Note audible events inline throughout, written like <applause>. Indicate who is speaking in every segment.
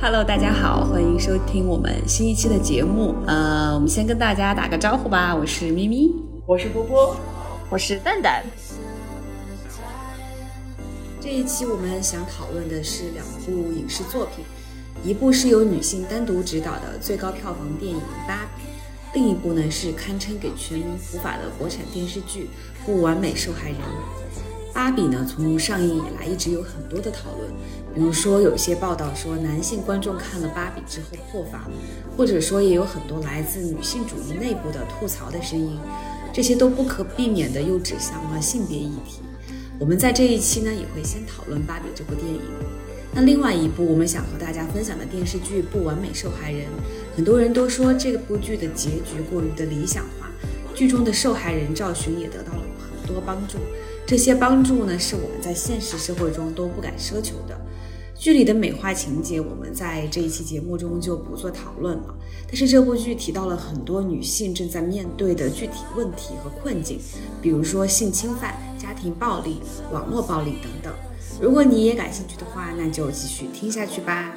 Speaker 1: Hello，大家好，欢迎收听我们新一期的节目。呃，我们先跟大家打个招呼吧。我是咪咪，
Speaker 2: 我是波波，
Speaker 3: 我是蛋蛋。
Speaker 1: 这一期我们想讨论的是两部影视作品，一部是由女性单独执导的最高票房电影《芭比》，另一部呢是堪称给全民普法的国产电视剧《不完美受害人》。芭比呢，从上映以来一直有很多的讨论，比如说有一些报道说男性观众看了芭比之后破防，或者说也有很多来自女性主义内部的吐槽的声音，这些都不可避免的又指向了性别议题。我们在这一期呢，也会先讨论芭比这部电影。那另外一部我们想和大家分享的电视剧《不完美受害人》，很多人都说这部剧的结局过于的理想化，剧中的受害人赵寻也得到了很多帮助。这些帮助呢，是我们在现实社会中都不敢奢求的。剧里的美化情节，我们在这一期节目中就不做讨论了。但是这部剧提到了很多女性正在面对的具体问题和困境，比如说性侵犯、家庭暴力、网络暴力等等。如果你也感兴趣的话，那就继续听下去吧。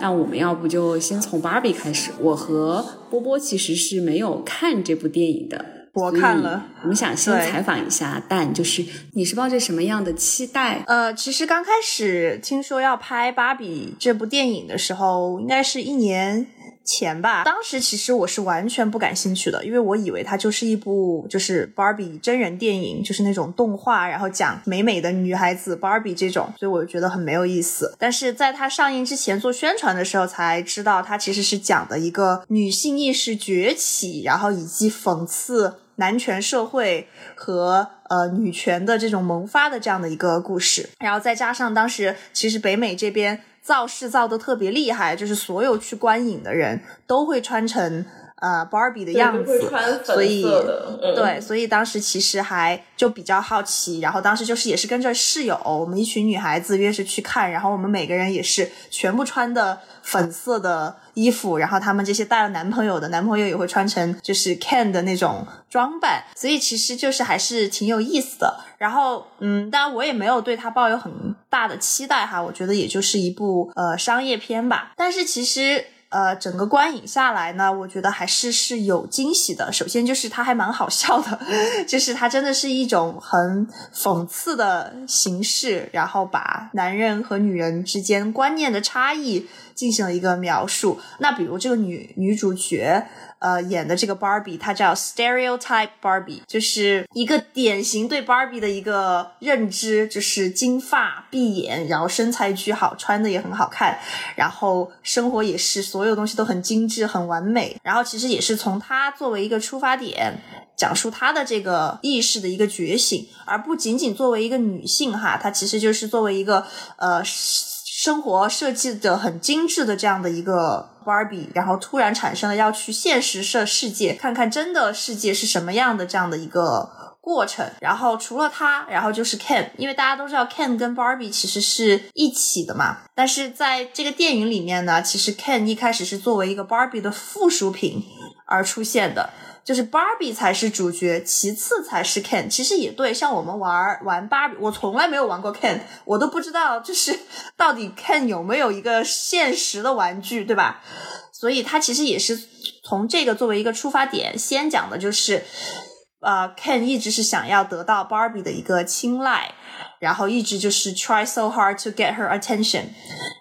Speaker 1: 那我们要不就先从芭比开始。我和波波其实是没有看这部电影的。
Speaker 3: 我看了，
Speaker 1: 我们想先采访一下蛋，就是你是抱着什么样的期待？
Speaker 3: 呃，其实刚开始听说要拍《芭比》这部电影的时候，应该是一年。钱吧，当时其实我是完全不感兴趣的，因为我以为它就是一部就是 Barbie 真人电影，就是那种动画，然后讲美美的女孩子 Barbie 这种，所以我就觉得很没有意思。但是在它上映之前做宣传的时候，才知道它其实是讲的一个女性意识崛起，然后以及讽刺男权社会和呃女权的这种萌发的这样的一个故事。然后再加上当时其实北美这边。造势造的特别厉害，就是所有去观影的人都会穿成呃 Barbie 的样子，所以对，所以当时其实还就比较好奇，然后当时就是也是跟着室友，我们一群女孩子约着去看，然后我们每个人也是全部穿的。粉色的衣服，然后他们这些带了男朋友的男朋友也会穿成就是 Ken 的那种装扮，所以其实就是还是挺有意思的。然后，嗯，当然我也没有对他抱有很大的期待哈，我觉得也就是一部呃商业片吧。但是其实。呃，整个观影下来呢，我觉得还是是有惊喜的。首先就是它还蛮好笑的，<laughs> 就是它真的是一种很讽刺的形式，然后把男人和女人之间观念的差异进行了一个描述。那比如这个女女主角。呃，演的这个 Barbie，她叫 Stereotype Barbie，就是一个典型对 Barbie 的一个认知，就是金发碧眼，然后身材巨好，穿的也很好看，然后生活也是所有东西都很精致、很完美。然后其实也是从她作为一个出发点，讲述她的这个意识的一个觉醒，而不仅仅作为一个女性哈，她其实就是作为一个呃。生活设计的很精致的这样的一个 Barbie，然后突然产生了要去现实世世界看看真的世界是什么样的这样的一个过程。然后除了他，然后就是 Ken，因为大家都知道 Ken 跟 Barbie 其实是一起的嘛。但是在这个电影里面呢，其实 Ken 一开始是作为一个 Barbie 的附属品而出现的。就是 Barbie 才是主角，其次才是 Ken。其实也对，像我们玩玩 Barbie，我从来没有玩过 Ken，我都不知道就是 <laughs> 到底 Ken 有没有一个现实的玩具，对吧？所以他其实也是从这个作为一个出发点，先讲的就是，呃，Ken 一直是想要得到 Barbie 的一个青睐。然后一直就是 try so hard to get her attention，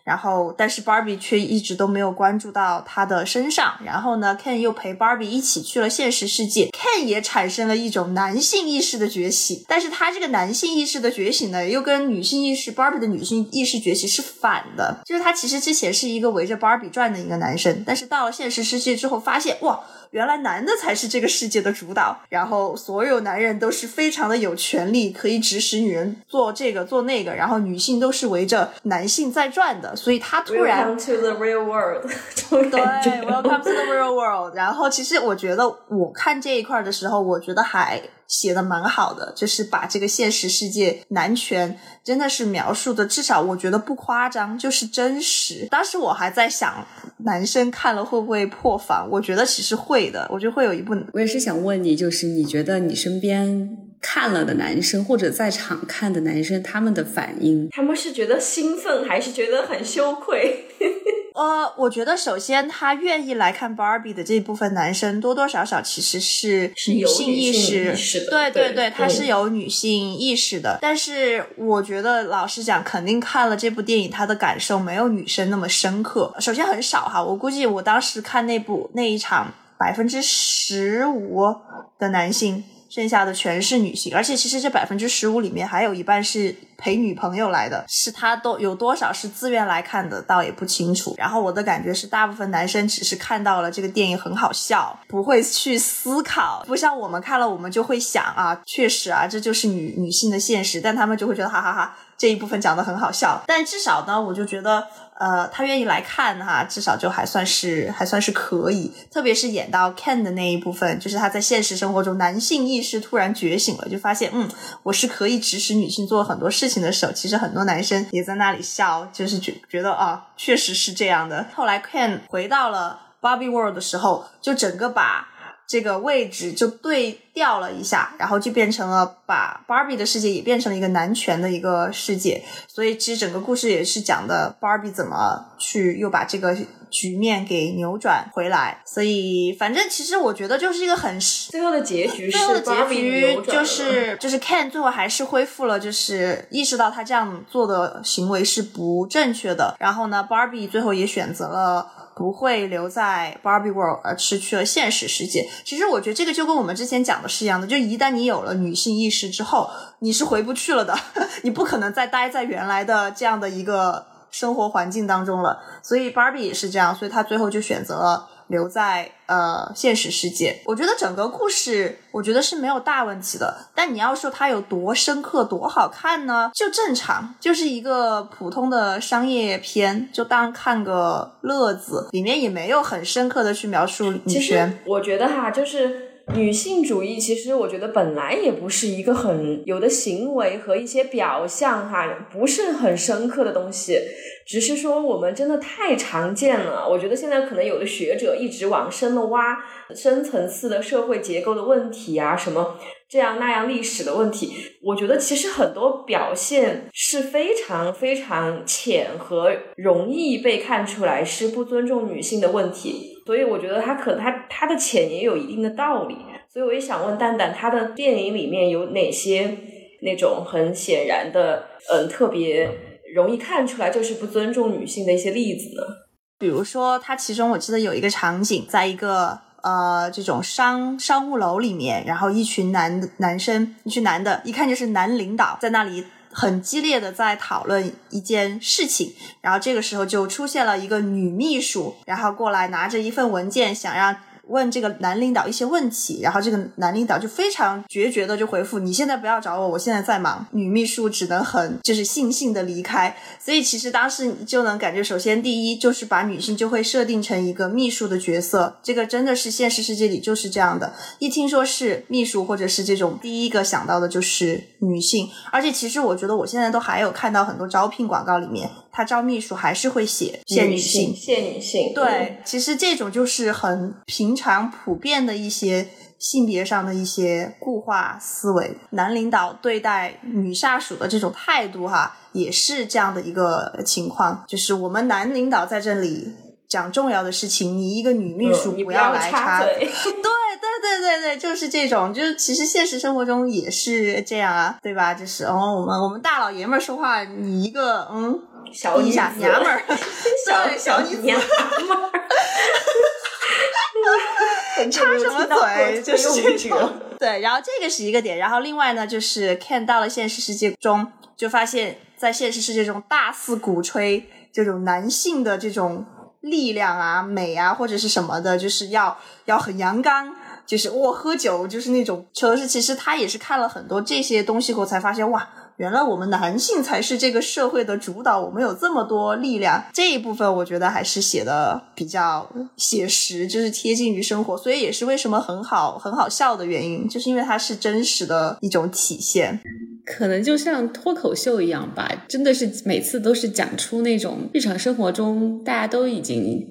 Speaker 3: 然后但是 Barbie 却一直都没有关注到他的身上。然后呢，Ken 又陪 Barbie 一起去了现实世界，Ken 也产生了一种男性意识的崛起。但是他这个男性意识的觉醒呢，又跟女性意识 Barbie 的女性意识崛起是反的。就是他其实之前是一个围着 Barbie 转的一个男生，但是到了现实世界之后，发现哇。原来男的才是这个世界的主导，然后所有男人都是非常的有权利，可以指使女人做这个做那个，然后女性都是围着男性在转的，所以他突然
Speaker 2: Welcome to the real world，<laughs>
Speaker 3: 对，Welcome to the real world。然后其实我觉得我看这一块的时候，我觉得还。写的蛮好的，就是把这个现实世界男权真的是描述的，至少我觉得不夸张，就是真实。当时我还在想，男生看了会不会破防？我觉得其实会的，我觉得会有一部。
Speaker 1: 我也是想问你，就是你觉得你身边看了的男生或者在场看的男生他们的反应。
Speaker 2: 他们是觉得兴奋还是觉得很羞愧？<laughs>
Speaker 3: 呃，我觉得首先他愿意来看 Barbie 的这一部分男生，多多少少其实是
Speaker 2: 女性
Speaker 3: 识，
Speaker 2: 意识的
Speaker 3: 对
Speaker 2: 对
Speaker 3: 对，他
Speaker 2: 嗯
Speaker 3: 是有女性意识的。但是我觉得，老实讲，肯定看了这部电影，他的感受没有女生那么深刻。首先很少哈，我估计我当时看那部那一场，百分之十五的男性。剩下的全是女性，而且其实这百分之十五里面还有一半是陪女朋友来的，是他都有多少是自愿来看的，倒也不清楚。然后我的感觉是，大部分男生只是看到了这个电影很好笑，不会去思考，不像我们看了我们就会想啊，确实啊，这就是女女性的现实，但他们就会觉得哈哈哈这一部分讲的很好笑。但至少呢，我就觉得。呃，他愿意来看哈，至少就还算是还算是可以。特别是演到 Ken 的那一部分，就是他在现实生活中男性意识突然觉醒了，就发现嗯，我是可以指使女性做很多事情的时候，其实很多男生也在那里笑，就是觉觉得啊，确实是这样的。后来 Ken 回到了 Barbie World 的时候，就整个把这个位置就对调了一下，然后就变成了把 Barbie 的世界也变成了一个男权的一个世界，所以其实整个故事也是讲的 Barbie 怎么去又把这个局面给扭转回来。所以反正其实我觉得就是一个很
Speaker 2: 最后的结局是
Speaker 3: 最后的结局就是就是 Ken 最后还是恢复了，就是意识到他这样做的行为是不正确的。然后呢，Barbie 最后也选择了。不会留在 Barbie World，而失去了现实世界。其实我觉得这个就跟我们之前讲的是一样的，就一旦你有了女性意识之后，你是回不去了的，<laughs> 你不可能再待在原来的这样的一个生活环境当中了。所以 Barbie 也是这样，所以她最后就选择了留在呃现实世界。我觉得整个故事，我觉得是没有大问题的。但你要说它有多深刻、多好看呢？就正常，就是一个普通的商业片，就当看个乐子。里面也没有很深刻的去描述女
Speaker 2: 其实
Speaker 3: 权。
Speaker 2: 我觉得哈，就是女性主义，其实我觉得本来也不是一个很有的行为和一些表象哈，不是很深刻的东西，只是说我们真的太常见了。我觉得现在可能有的学者一直往深了挖深层次的社会结构的问题啊，什么。这样那样历史的问题，我觉得其实很多表现是非常非常浅和容易被看出来是不尊重女性的问题，所以我觉得他可他他的浅也有一定的道理，所以我也想问蛋蛋，他的电影里面有哪些那种很显然的，嗯，特别容易看出来就是不尊重女性的一些例子呢？
Speaker 3: 比如说，他其中我记得有一个场景，在一个呃这种商商务楼里面，然后一群男男生，一群男的，一看就是男领导，在那里很激烈的在讨论一件事情，然后这个时候就出现了一个女秘书，然后过来拿着一份文件，想让。问这个男领导一些问题，然后这个男领导就非常决绝的就回复：“你现在不要找我，我现在在忙。”女秘书只能很就是悻悻的离开。所以其实当时你就能感觉，首先第一就是把女性就会设定成一个秘书的角色，这个真的是现实世界里就是这样的。一听说是秘书或者是这种，第一个想到的就是女性。而且其实我觉得我现在都还有看到很多招聘广告里面，他招秘书还是会写限女性。
Speaker 2: 限女性，
Speaker 3: 对，其实这种就是很平常普遍的一些性别上的一些固化思维，男领导对待女下属的这种态度哈，也是这样的一个情况，就是我们男领导在这里讲重要的事情，你一个女秘书
Speaker 2: 不
Speaker 3: 要来
Speaker 2: 插嘴。<laughs>
Speaker 3: 对对对对对，就是这种，就是其实现实生活中也是这样啊，对吧？就是哦，我们我们大老爷们儿说话，你一个嗯。
Speaker 2: 小
Speaker 3: 一下娘们儿，<laughs>
Speaker 2: 小
Speaker 3: 小女
Speaker 2: 娘们儿，<laughs>
Speaker 3: 插什么嘴，就是
Speaker 2: 用
Speaker 3: 这
Speaker 2: 这个
Speaker 3: 种。对，然后这个是一个点，然后另外呢，就是 Ken 到了现实世界中，就发现，在现实世界中大肆鼓吹这种男性的这种力量啊、美啊，或者是什么的，就是要要很阳刚。就是我喝酒，就是那种，可是其实他也是看了很多这些东西后，才发现哇，原来我们男性才是这个社会的主导，我们有这么多力量。这一部分我觉得还是写的比较写实，就是贴近于生活，所以也是为什么很好很好笑的原因，就是因为它是真实的一种体现。
Speaker 1: 可能就像脱口秀一样吧，真的是每次都是讲出那种日常生活中大家都已经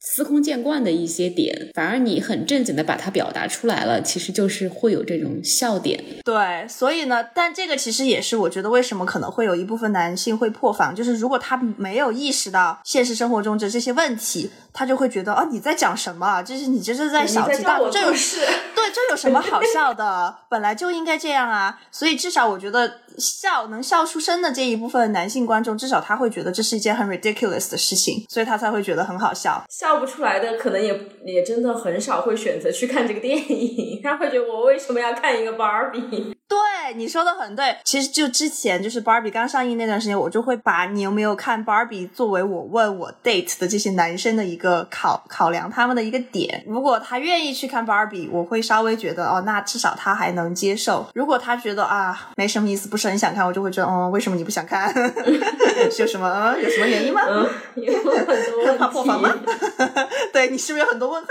Speaker 1: 司空见惯的一些点，反而你很正经的把它表达出来了，其实就是会有这种笑点。
Speaker 3: 对，所以呢，但这个其实也是我觉得为什么可能会有一部分男性会破防，就是如果他没有意识到现实生活中的这些问题，他就会觉得哦你在讲什么？就是你这是在小题大做，这有
Speaker 2: 是
Speaker 3: 对这有什么好笑的？本来就应该这样啊。所以至少我觉得笑能笑出声的这一部分男性观众，至少他会觉得这是一件很 ridiculous 的事情，所以他才会觉得很好笑。
Speaker 2: 笑不出来的，可能也也真的很少会选择去看这个电影。他会觉得我为什么要看一个 Barbie？<laughs>
Speaker 3: 对，你说的很对。其实就之前就是 Barbie 刚上映那段时间，我就会把你有没有看 Barbie 作为我问我 date 的这些男生的一个考考量他们的一个点。如果他愿意去看 Barbie，我会稍微觉得哦，那至少他还能接受。如果他觉得啊没什么意思，不是很想看，我就会觉得哦，为什么你不想看？<laughs> 有什么有什么原因吗？
Speaker 2: 嗯，有很多 <laughs>
Speaker 3: 怕破防吗？<laughs> 对你是不是有很多问号？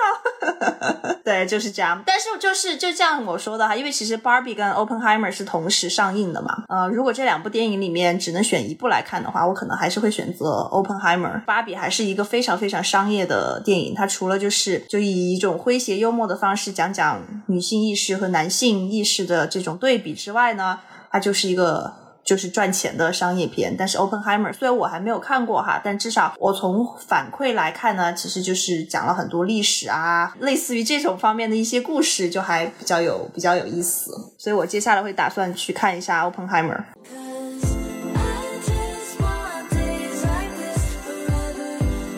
Speaker 3: 对，就是这样。但是就是就像我说的哈，因为其实 Barbie 跟 Oppenheimer 是同时上映的嘛。呃，如果这两部电影里面只能选一部来看的话，我可能还是会选择 Oppenheimer。芭比还是一个非常非常商业的电影，它除了就是就以一种诙谐幽默的方式讲讲女性意识和男性意识的这种对比之外呢，它就是一个。就是赚钱的商业片，但是 Openheimer 虽然我还没有看过哈，但至少我从反馈来看呢，其实就是讲了很多历史啊，类似于这种方面的一些故事，就还比较有比较有意思，所以我接下来会打算去看一下 Oppenheimer。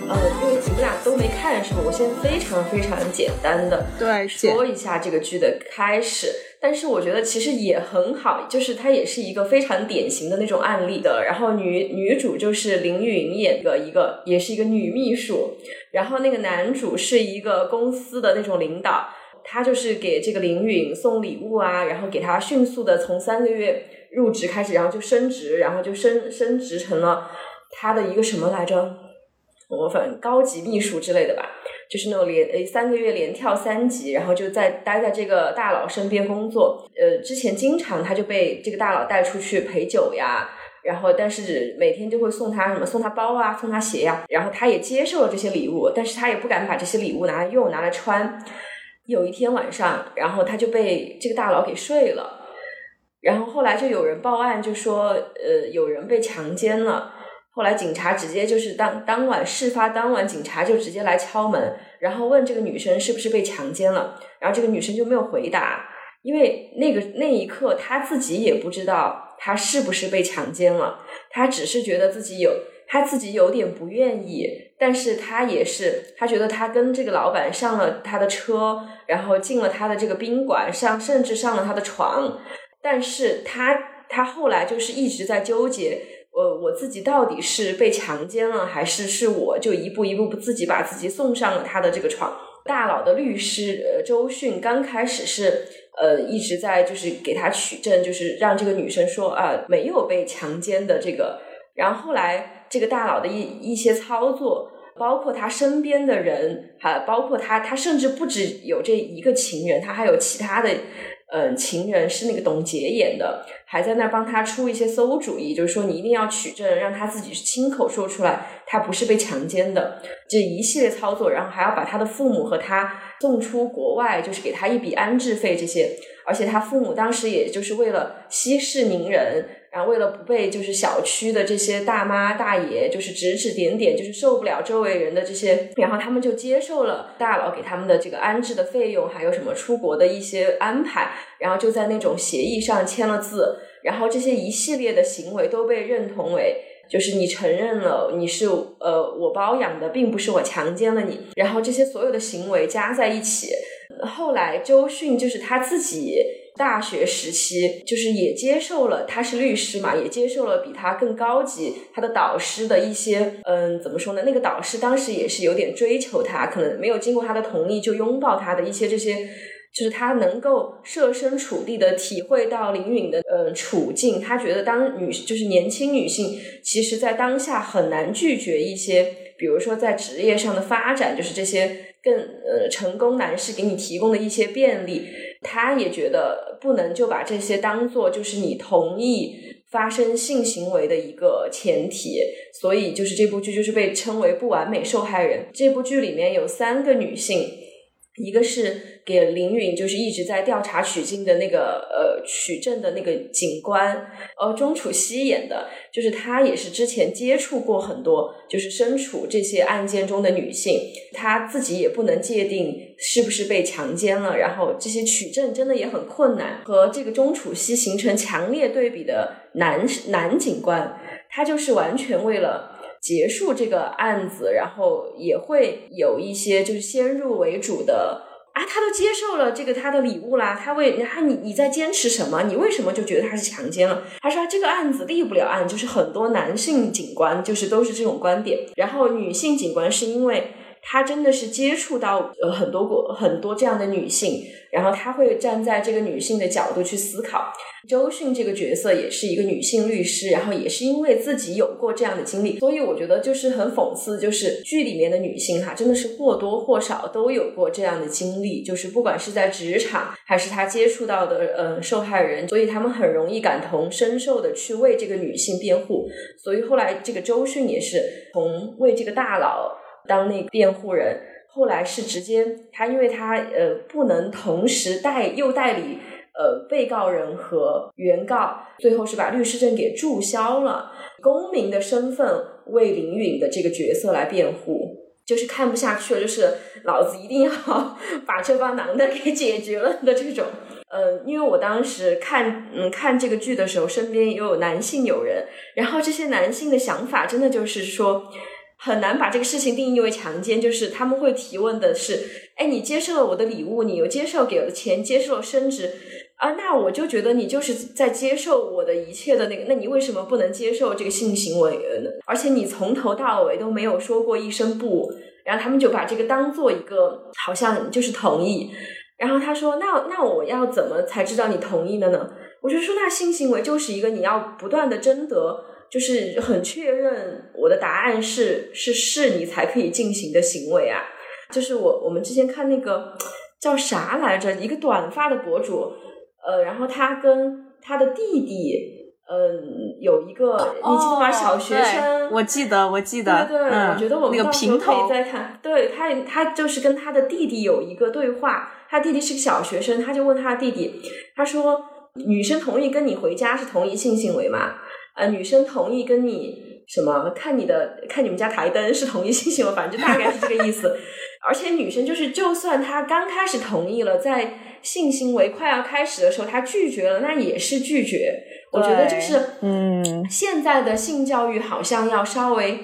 Speaker 2: 呃，因为你们俩都没看是吧？我先非常非常简单的
Speaker 3: 对
Speaker 2: 说一下这个剧的开始。但是我觉得其实也很好，就是它也是一个非常典型的那种案例的。然后女女主就是林允演的一个，也是一个女秘书。然后那个男主是一个公司的那种领导，他就是给这个林允送礼物啊，然后给他迅速的从三个月入职开始，然后就升职，然后就升升职成了他的一个什么来着？我反正高级秘书之类的吧。就是那种连呃三个月连跳三级，然后就在待在这个大佬身边工作。呃，之前经常他就被这个大佬带出去陪酒呀，然后但是每天就会送他什么送他包啊，送他鞋呀，然后他也接受了这些礼物，但是他也不敢把这些礼物拿来用，拿来穿。有一天晚上，然后他就被这个大佬给睡了，然后后来就有人报案，就说呃有人被强奸了。后来警察直接就是当当晚事发当晚，警察就直接来敲门，然后问这个女生是不是被强奸了，然后这个女生就没有回答，因为那个那一刻她自己也不知道她是不是被强奸了，她只是觉得自己有，她自己有点不愿意，但是她也是，她觉得她跟这个老板上了他的车，然后进了他的这个宾馆上，甚至上了他的床，但是她她后来就是一直在纠结。呃，我自己到底是被强奸了，还是是我就一步一步自己把自己送上了他的这个床？大佬的律师呃周迅刚开始是呃一直在就是给他取证，就是让这个女生说啊没有被强奸的这个。然后后来这个大佬的一一些操作，包括他身边的人，还包括他，他甚至不止有这一个情人，他还有其他的。嗯，情人是那个董洁演的，还在那帮他出一些馊主意，就是说你一定要取证，让他自己亲口说出来，他不是被强奸的，这一系列操作，然后还要把他的父母和他送出国外，就是给他一笔安置费这些，而且他父母当时也就是为了息事宁人。然后为了不被就是小区的这些大妈大爷就是指指点点，就是受不了周围人的这些，然后他们就接受了大佬给他们的这个安置的费用，还有什么出国的一些安排，然后就在那种协议上签了字，然后这些一系列的行为都被认同为就是你承认了你是呃我包养的，并不是我强奸了你，然后这些所有的行为加在一起，后来周迅就是他自己。大学时期，就是也接受了，他是律师嘛，也接受了比他更高级他的导师的一些，嗯，怎么说呢？那个导师当时也是有点追求他，可能没有经过他的同意就拥抱他的一些这些，就是他能够设身处地的体会到林允的呃处境，他觉得当女就是年轻女性，其实在当下很难拒绝一些，比如说在职业上的发展，就是这些更呃成功男士给你提供的一些便利。他也觉得不能就把这些当做就是你同意发生性行为的一个前提，所以就是这部剧就是被称为不完美受害人。这部剧里面有三个女性，一个是给林允就是一直在调查取经的那个呃取证的那个警官，呃钟楚曦演的，就是她也是之前接触过很多就是身处这些案件中的女性，她自己也不能界定是不是被强奸了，然后这些取证真的也很困难，和这个钟楚曦形成强烈对比的男男警官，他就是完全为了。结束这个案子，然后也会有一些就是先入为主的啊，他都接受了这个他的礼物啦，他为他你你在坚持什么？你为什么就觉得他是强奸了？他说这个案子立不了案，就是很多男性警官就是都是这种观点，然后女性警官是因为他真的是接触到呃很多过很多这样的女性，然后他会站在这个女性的角度去思考。周迅这个角色也是一个女性律师，然后也是因为自己有过这样的经历，所以我觉得就是很讽刺，就是剧里面的女性哈，真的是或多或少都有过这样的经历，就是不管是在职场还是她接触到的呃受害人，所以他们很容易感同身受的去为这个女性辩护，所以后来这个周迅也是从为这个大佬当那辩护人，后来是直接他因为他呃不能同时代又代理。呃，被告人和原告最后是把律师证给注销了，公民的身份为林允的这个角色来辩护，就是看不下去了，就是老子一定要 <laughs> 把这帮男的给解决了的这种。呃，因为我当时看嗯看这个剧的时候，身边也有男性友人，然后这些男性的想法真的就是说很难把这个事情定义为强奸，就是他们会提问的是，哎，你接受了我的礼物，你又接受给了钱，接受了升职。啊，那我就觉得你就是在接受我的一切的那个，那你为什么不能接受这个性行为呢？而且你从头到尾都没有说过一声不，然后他们就把这个当做一个好像就是同意。然后他说：“那那我要怎么才知道你同意了呢？”我就说：“那性行为就是一个你要不断的征得，就是很确认我的答案是是是你才可以进行的行为啊。”就是我我们之前看那个叫啥来着，一个短发的博主。呃，然后他跟他的弟弟，嗯，有一个，你记得吗？小学生，
Speaker 3: 我记得，我记得，
Speaker 2: 对对，我觉得我们
Speaker 3: 到
Speaker 2: 时候可以再看。对他，他就是跟他的弟弟有一个对话。他弟弟是个小学生，他就问他的弟弟，他说：“女生同意跟你回家是同一性行为吗？呃，女生同意跟你什么看你的看你们家台灯是同一性行为？反正就大概是这个意思。而且女生就是，就算她刚开始同意了，在。性行为快要开始的时候，她拒绝了，那也是拒绝。我觉得就是，
Speaker 3: 嗯，
Speaker 2: 现在的性教育好像要稍微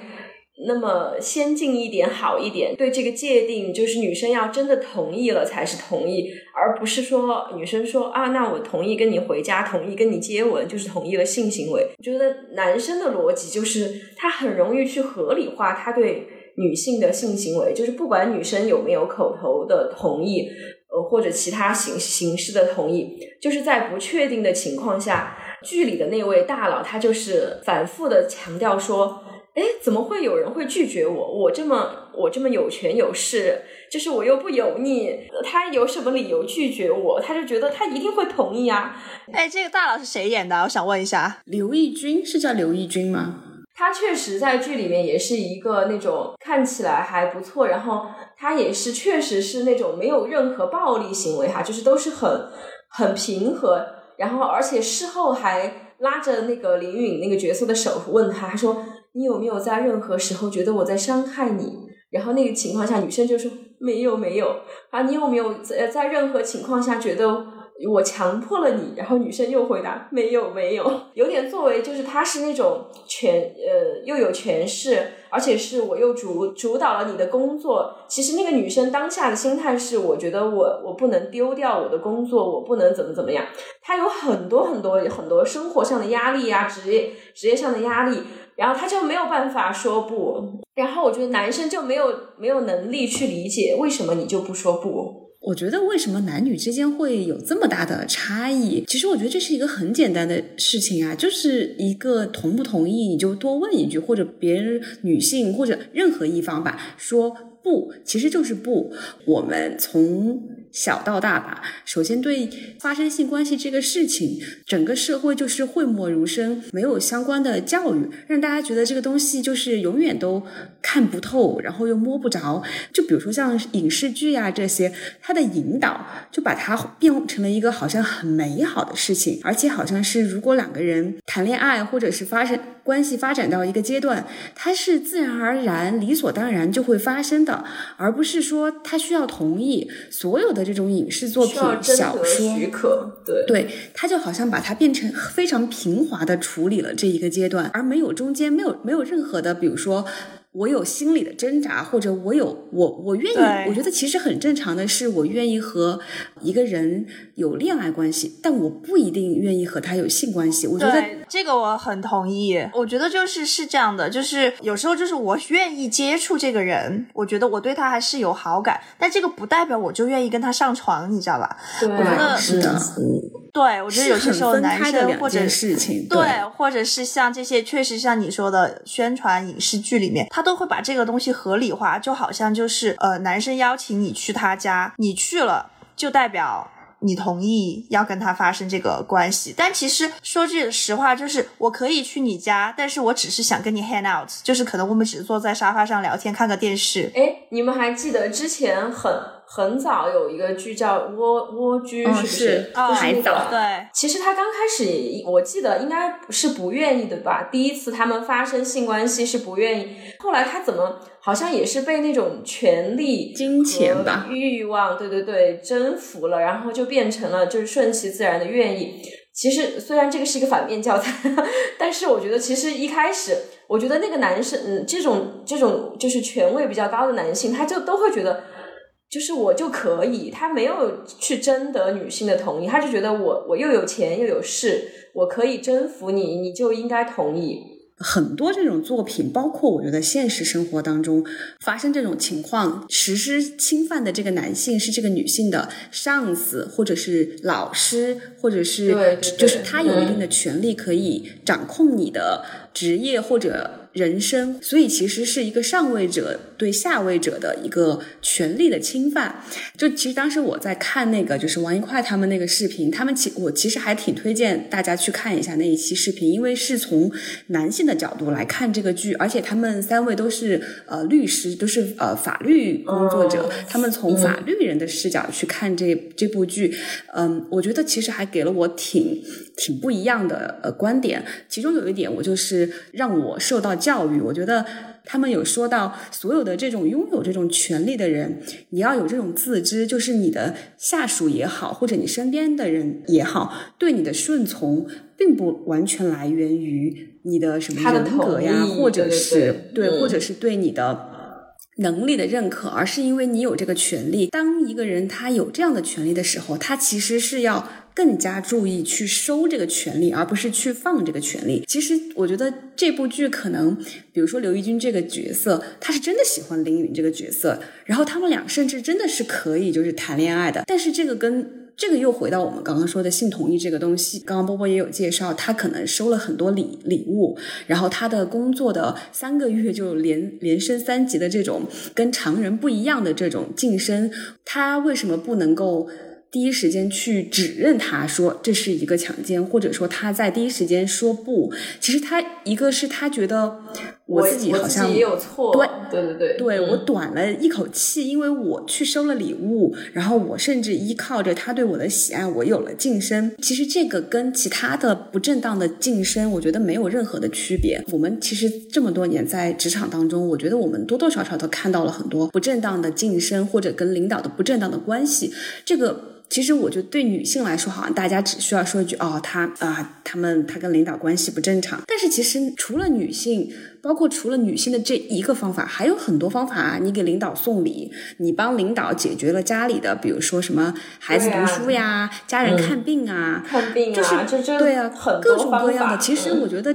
Speaker 2: 那么先进一点，好一点。对这个界定，就是女生要真的同意了才是同意，而不是说女生说啊，那我同意跟你回家，同意跟你接吻，就是同意了性行为。我觉得男生的逻辑就是他很容易去合理化他对女性的性行为，就是不管女生有没有口头的同意。呃，或者其他形形式的同意，就是在不确定的情况下，剧里的那位大佬他就是反复的强调说：“哎，怎么会有人会拒绝我？我这么我这么有权有势，就是我又不油腻，他有什么理由拒绝我？他就觉得他一定会同意啊！”
Speaker 3: 哎，这个大佬是谁演的？我想问一下，
Speaker 1: 刘奕君是叫刘奕君吗？
Speaker 2: 他确实在剧里面也是一个那种看起来还不错，然后他也是确实是那种没有任何暴力行为哈，就是都是很很平和，然后而且事后还拉着那个林允那个角色的手问他，他说你有没有在任何时候觉得我在伤害你？然后那个情况下女生就说没有没有啊，你有没有在在任何情况下觉得？我强迫了你，然后女生又回答没有没有，有点作为就是他是那种权呃又有权势，而且是我又主主导了你的工作。其实那个女生当下的心态是，我觉得我我不能丢掉我的工作，我不能怎么怎么样。她有很多很多很多生活上的压力呀，职业职业上的压力，然后她就没有办法说不。然后我觉得男生就没有没有能力去理解为什么你就不说不。
Speaker 1: 我觉得为什么男女之间会有这么大的差异？其实我觉得这是一个很简单的事情啊，就是一个同不同意，你就多问一句，或者别人女性或者任何一方吧，说不，其实就是不。我们从小到大吧。首先，对发生性关系这个事情，整个社会就是讳莫如深，没有相关的教育，让大家觉得这个东西就是永远都看不透，然后又摸不着。就比如说像影视剧呀这些，它的引导就把它变成了一个好像很美好的事情，而且好像是如果两个人谈恋爱或者是发生关系发展到一个阶段，它是自然而然、理所当然就会发生的，而不是说他需要同意。所有的这种影视作品、小说
Speaker 2: 许可，对
Speaker 1: 对，他就好像把它变成非常平滑的处理了这一个阶段，而没有中间没有没有任何的，比如说。我有心理的挣扎，或者我有我我愿意，我觉得其实很正常的是，我愿意和一个人有恋爱关系，但我不一定愿意和他有性关系。我觉得
Speaker 3: 这个我很同意。我觉得就是是这样的，就是有时候就是我愿意接触这个人，我觉得我对他还是有好感，但这个不代表我就愿意跟他上床，你知道吧？
Speaker 2: 对，
Speaker 3: 我觉得
Speaker 1: 是的。
Speaker 3: 对，我觉得有些时候男生或者
Speaker 1: 事情，
Speaker 3: 对，或者是像这些，确实像你说的宣传影视剧里面，他都会把这个东西合理化，就好像就是呃，男生邀请你去他家，你去了就代表你同意要跟他发生这个关系。但其实说句实话，就是我可以去你家，但是我只是想跟你 hang out，就是可能我们只是坐在沙发上聊天，看个电视。
Speaker 2: 哎，你们还记得之前很。很早有一个剧叫《蜗蜗居》，是不是？
Speaker 1: 还早。
Speaker 3: 对，
Speaker 2: 其实他刚开始，我记得应该是不愿意的吧。第一次他们发生性关系是不愿意，后来他怎么好像也是被那种权力、
Speaker 1: 金钱吧、
Speaker 2: 欲望，对对对，征服了，然后就变成了就是顺其自然的愿意。其实虽然这个是一个反面教材，<laughs> 但是我觉得其实一开始，我觉得那个男生，嗯，这种这种就是权位比较高的男性，他就都会觉得。就是我就可以，他没有去征得女性的同意，他就觉得我我又有钱又有势，我可以征服你，你就应该同意。
Speaker 1: 很多这种作品，包括我觉得现实生活当中发生这种情况，实施侵犯的这个男性是这个女性的上司，或者是老师，或者是就是他有一定的权利可以掌控你的职业或者。人生，所以其实是一个上位者对下位者的一个权利的侵犯。就其实当时我在看那个，就是王一块他们那个视频，他们其我其实还挺推荐大家去看一下那一期视频，因为是从男性的角度来看这个剧，而且他们三位都是呃律师，都是呃法律工作者，他们从法律人的视角去看这这部剧，嗯，我觉得其实还给了我挺挺不一样的呃观点。其中有一点，我就是让我受到。教育，我觉得他们有说到，所有的这种拥有这种权利的人，你要有这种自知，就是你的下属也好，或者你身边的人也好，对你的顺从，并不完全来源于你的什么人格呀，或者是对，或者是对你的能力的认可，而是因为你有这个权利。当一个人他有这样的权利的时候，他其实是要。更加注意去收这个权利，而不是去放这个权利。其实我觉得这部剧可能，比如说刘奕君这个角色，他是真的喜欢林允这个角色，然后他们俩甚至真的是可以就是谈恋爱的。但是这个跟这个又回到我们刚刚说的性同意这个东西。刚刚波波也有介绍，他可能收了很多礼礼物，然后他的工作的三个月就连连升三级的这种跟常人不一样的这种晋升，他为什么不能够？第一时间去指认他说这是一个强奸，或者说他在第一时间说不。其实他一个是他觉得我自己好像
Speaker 2: 也有错，
Speaker 1: 对
Speaker 2: 对对对，
Speaker 1: 对我短了一口气，因为我去收了礼物，然后我甚至依靠着他对我的喜爱，我有了晋升。其实这个跟其他的不正当的晋升，我觉得没有任何的区别。我们其实这么多年在职场当中，我觉得我们多多少少都看到了很多不正当的晋升，或者跟领导的不正当的关系。这个。其实我觉得对女性来说，好像大家只需要说一句哦，她啊，他们她跟领导关系不正常。但是其实除了女性，包括除了女性的这一个方法，还有很多方法啊。你给领导送礼，你帮领导解决了家里的，比如说什么孩子读书呀、家人看病啊，
Speaker 2: 看病
Speaker 1: 啊，
Speaker 2: 就是
Speaker 1: 对啊，各种各样的。其实我觉得。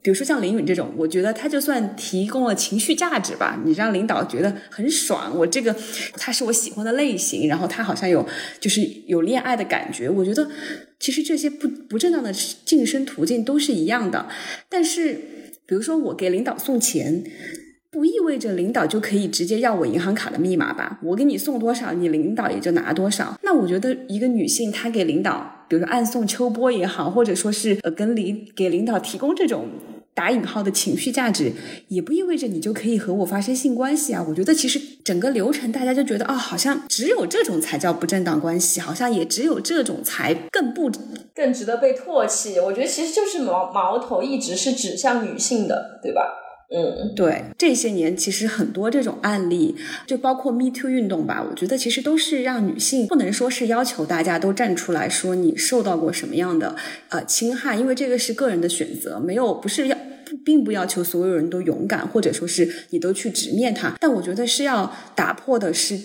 Speaker 1: 比如说像林允这种，我觉得他就算提供了情绪价值吧，你让领导觉得很爽，我这个他是我喜欢的类型，然后他好像有就是有恋爱的感觉，我觉得其实这些不不正当的晋升途径都是一样的。但是比如说我给领导送钱。不意味着领导就可以直接要我银行卡的密码吧？我给你送多少，你领导也就拿多少。那我觉得一个女性她给领导，比如说暗送秋波也好，或者说是呃跟领给领导提供这种。打引号的情绪价值，也不意味着你就可以和我发生性关系啊！我觉得其实整个流程，大家就觉得哦，好像只有这种才叫不正当关系，好像也只有这种才更不
Speaker 2: 更值得被唾弃。我觉得其实就是矛矛头一直是指向女性的，对吧？嗯，
Speaker 1: 对，这些年其实很多这种案例，就包括 Me Too 运动吧，我觉得其实都是让女性不能说是要求大家都站出来说你受到过什么样的呃侵害，因为这个是个人的选择，没有不是要。并不要求所有人都勇敢，或者说是你都去直面它。但我觉得是要打破的是，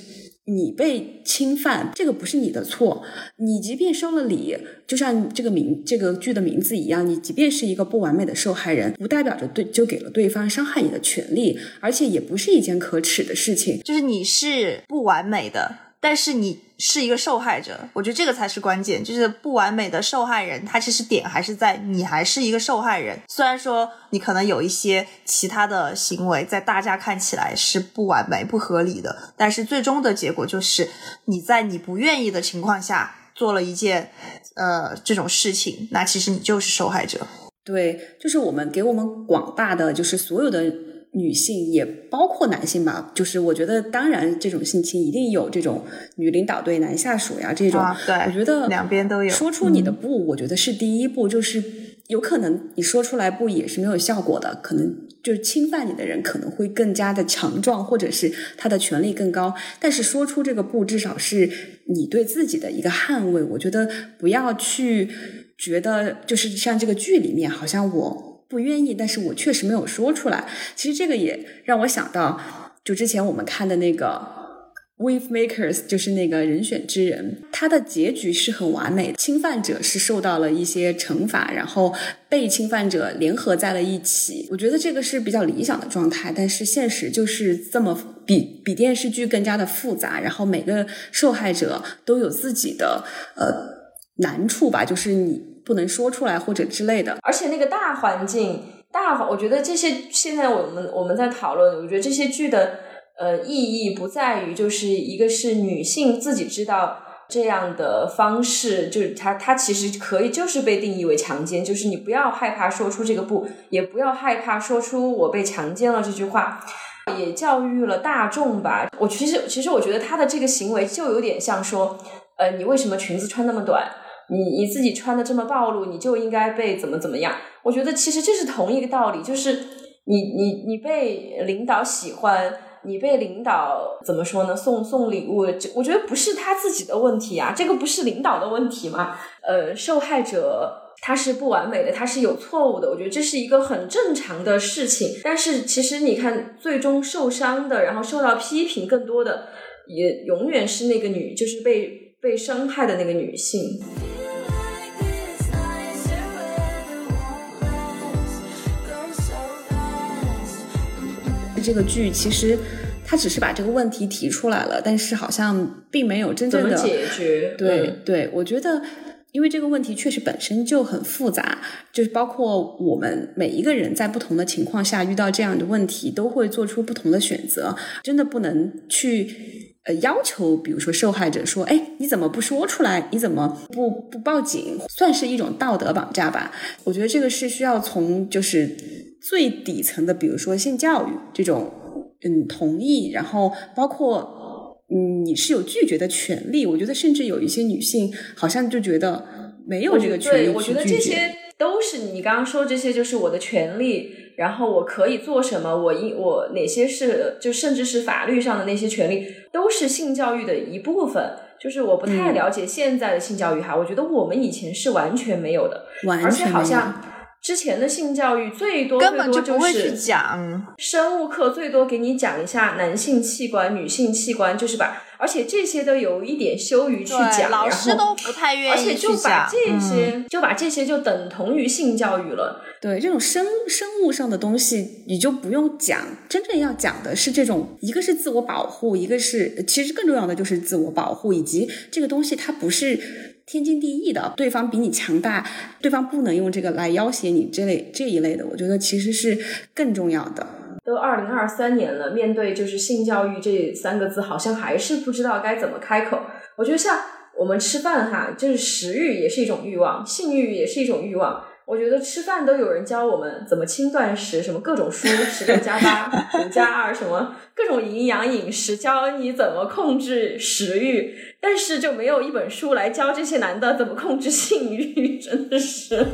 Speaker 1: 你被侵犯，这个不是你的错。你即便收了礼，就像这个名这个剧的名字一样，你即便是一个不完美的受害人，不代表着对就给了对方伤害你的权利，而且也不是一件可耻的事情。
Speaker 3: 就是你是不完美的。但是你是一个受害者，我觉得这个才是关键，就是不完美的受害人，他其实点还是在你还是一个受害人。虽然说你可能有一些其他的行为，在大家看起来是不完美、不合理的，但是最终的结果就是你在你不愿意的情况下做了一件呃这种事情，那其实你就是受害者。
Speaker 1: 对，就是我们给我们广大的就是所有的。女性也包括男性吧，就是我觉得，当然这种性侵一定有这种女领导对男下属呀，这种，
Speaker 3: 对，
Speaker 1: 我觉得
Speaker 3: 两边都有。
Speaker 1: 说出你的不，我觉得是第一步，就是有可能你说出来不也是没有效果的，可能就是侵犯你的人可能会更加的强壮，或者是他的权力更高。但是说出这个不，至少是你对自己的一个捍卫。我觉得不要去觉得就是像这个剧里面，好像我。不愿意，但是我确实没有说出来。其实这个也让我想到，就之前我们看的那个《Wave Makers》，就是那个人选之人，他的结局是很完美的。侵犯者是受到了一些惩罚，然后被侵犯者联合在了一起。我觉得这个是比较理想的状态，但是现实就是这么比比电视剧更加的复杂。然后每个受害者都有自己的呃难处吧，就是你。不能说出来或者之类的，
Speaker 2: 而且那个大环境大，我觉得这些现在我们我们在讨论，我觉得这些剧的呃意义不在于就是一个是女性自己知道这样的方式，就是她她其实可以就是被定义为强奸，就是你不要害怕说出这个不，也不要害怕说出我被强奸了这句话，也教育了大众吧。我其实其实我觉得他的这个行为就有点像说，呃，你为什么裙子穿那么短？你你自己穿的这么暴露，你就应该被怎么怎么样？我觉得其实这是同一个道理，就是你你你被领导喜欢，你被领导怎么说呢？送送礼物，我觉得不是他自己的问题啊，这个不是领导的问题嘛？呃，受害者他是不完美的，他是有错误的，我觉得这是一个很正常的事情。但是其实你看，最终受伤的，然后受到批评更多的，也永远是那个女，就是被被伤害的那个女性。
Speaker 1: 这个剧其实，他只是把这个问题提出来了，但是好像并没有真正的
Speaker 2: 解决。
Speaker 1: 对对，我觉得，因为这个问题确实本身就很复杂，就是包括我们每一个人在不同的情况下遇到这样的问题，都会做出不同的选择。真的不能去呃要求，比如说受害者说：“哎，你怎么不说出来？你怎么不不报警？”算是一种道德绑架吧。我觉得这个是需要从就是。最底层的，比如说性教育这种，嗯，同意，然后包括，嗯，你是有拒绝的权利。我觉得，甚至有一些女性好像就觉得没有这个权利
Speaker 2: 我觉得这些都是你刚刚说这些，就是我的权利。然后我可以做什么？我应我哪些是就甚至是法律上的那些权利，都是性教育的一部分。就是我不太了解现在的性教育哈，我觉得我们以前是完全没有的，而且好像。之前的性教育最多
Speaker 3: 根本
Speaker 2: 就
Speaker 3: 不会去讲
Speaker 2: 生物课，最多给你讲一下男性器官、女性器官，就是把，而且这些都有一点羞于去讲，
Speaker 3: 老师都不太愿意
Speaker 2: 而且就把这些就把这些就等同于性教育了。
Speaker 1: 对这种生生物上的东西，你就不用讲，真正要讲的是这种，一个是自我保护，一个是其实更重要的就是自我保护，以及这个东西它不是。天经地义的，对方比你强大，对方不能用这个来要挟你，这类这一类的，我觉得其实是更重要的。
Speaker 2: 都二零二三年了，面对就是性教育这三个字，好像还是不知道该怎么开口。我觉得像我们吃饭哈，就是食欲也是一种欲望，性欲也是一种欲望。我觉得吃饭都有人教我们怎么轻断食，什么各种书，十六加八、五加二，什么各种营养饮食，教你怎么控制食欲，但是就没有一本书来教这些男的怎么控制性欲，真的是。<laughs>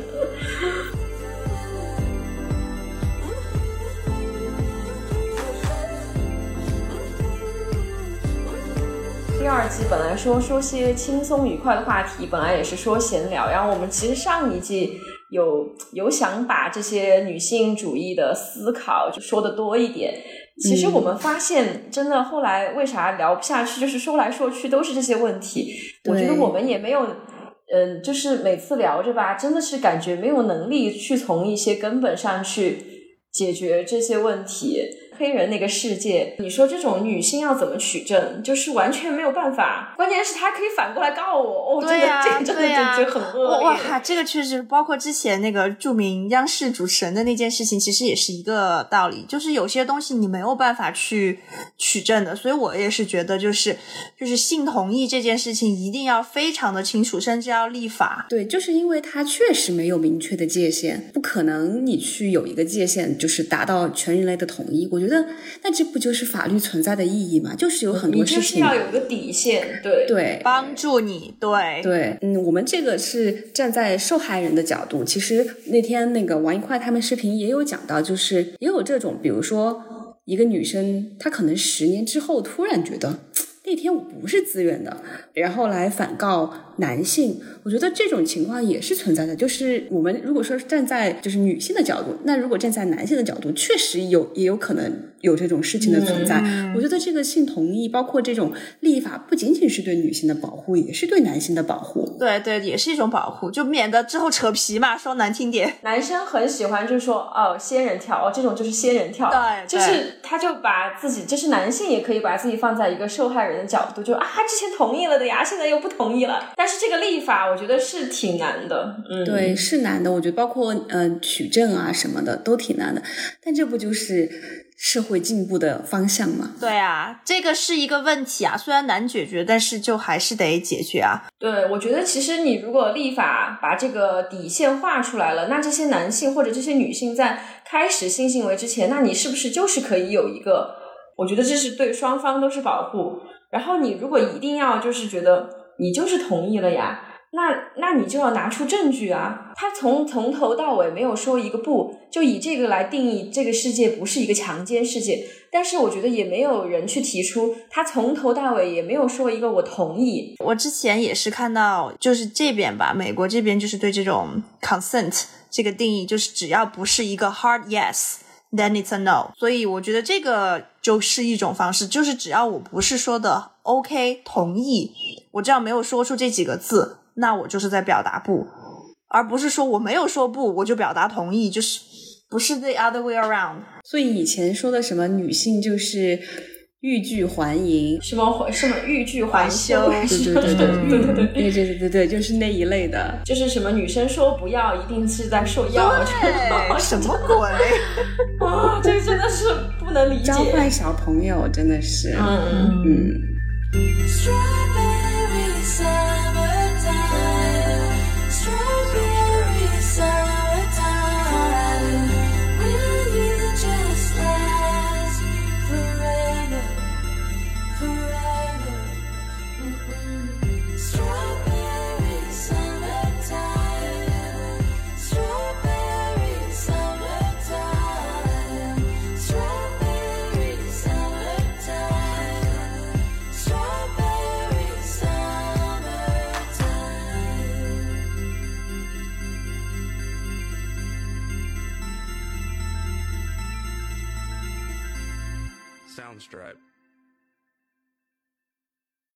Speaker 2: 第二季本来说说些轻松愉快的话题，本来也是说闲聊，然后我们其实上一季有有想把这些女性主义的思考就说的多一点。其实我们发现，真的后来为啥聊不下去，就是说来说去都是这些问题。我觉得我们也没有，嗯，就是每次聊着吧，真的是感觉没有能力去从一些根本上去解决这些问题。黑人那个世界，你说这种女性要怎么取证，就是完全没有办法。关键是她可以反过来告我，哦，
Speaker 3: 对呀，
Speaker 2: 这个真的就就很恶劣。
Speaker 3: 哇，这个确实，包括之前那个著名央视主持人的那件事情，其实也是一个道理，就是有些东西你没有办法去取证的。所以我也是觉得，就是就是性同意这件事情一定要非常的清楚，甚至要立法。
Speaker 1: 对，就是因为它确实没有明确的界限，不可能你去有一个界限，就是达到全人类的统一。我觉得。那那这不就是法律存在的意义吗？就是有很多事情
Speaker 2: 要有个底线，对
Speaker 1: 对，
Speaker 3: 帮助你，对
Speaker 1: 对，嗯，我们这个是站在受害人的角度。其实那天那个王一快他们视频也有讲到，就是也有这种，比如说一个女生，她可能十年之后突然觉得那天我不是自愿的，然后来反告男性。我觉得这种情况也是存在的，就是我们如果说站在就是女性的角度，那如果站在男性的角度，确实有也有可能有这种事情的存在。我觉得这个性同意，包括这种立法，不仅仅是对女性的保护，也是对男性的保护。
Speaker 3: 对对，也是一种保护，就免得之后扯皮嘛。说难听点，
Speaker 2: 男生很喜欢就是说哦，仙人跳哦，这种就是仙人跳，
Speaker 3: 对，
Speaker 2: 就是他就把自己，就是男性也可以把自己放在一个受害人的角度，就啊，之前同意了的呀，现在又不同意了。但是这个立法。我觉得是挺难的，嗯，
Speaker 1: 对，是难的。我觉得包括呃取证啊什么的都挺难的，但这不就是社会进步的方向吗？
Speaker 3: 对啊，这个是一个问题啊，虽然难解决，但是就还是得解决啊。
Speaker 2: 对，我觉得其实你如果立法把这个底线画出来了，那这些男性或者这些女性在开始性行为之前，那你是不是就是可以有一个？我觉得这是对双方都是保护。然后你如果一定要就是觉得你就是同意了呀。那那你就要拿出证据啊！他从从头到尾没有说一个不，就以这个来定义这个世界不是一个强奸世界。但是我觉得也没有人去提出，他从头到尾也没有说一个我同意。
Speaker 3: 我之前也是看到，就是这边吧，美国这边就是对这种 consent 这个定义，就是只要不是一个 hard yes Then it's a no。所以我觉得这个就是一种方式，就是只要我不是说的 OK 同意，我只要没有说出这几个字。那我就是在表达不，而不是说我没有说不，我就表达同意，就是不是 the other way around。
Speaker 1: 所以以前说的什么女性就是欲拒还迎，
Speaker 2: 什么什么欲拒还休，
Speaker 1: 对对对对对对对对。对对对，就是那一类的，
Speaker 2: 就是什么女生说不要，一定是在受邀，
Speaker 3: 什么鬼？<laughs>
Speaker 2: 啊？这个真的是不能理解，
Speaker 1: 召唤小朋友真的是，嗯嗯。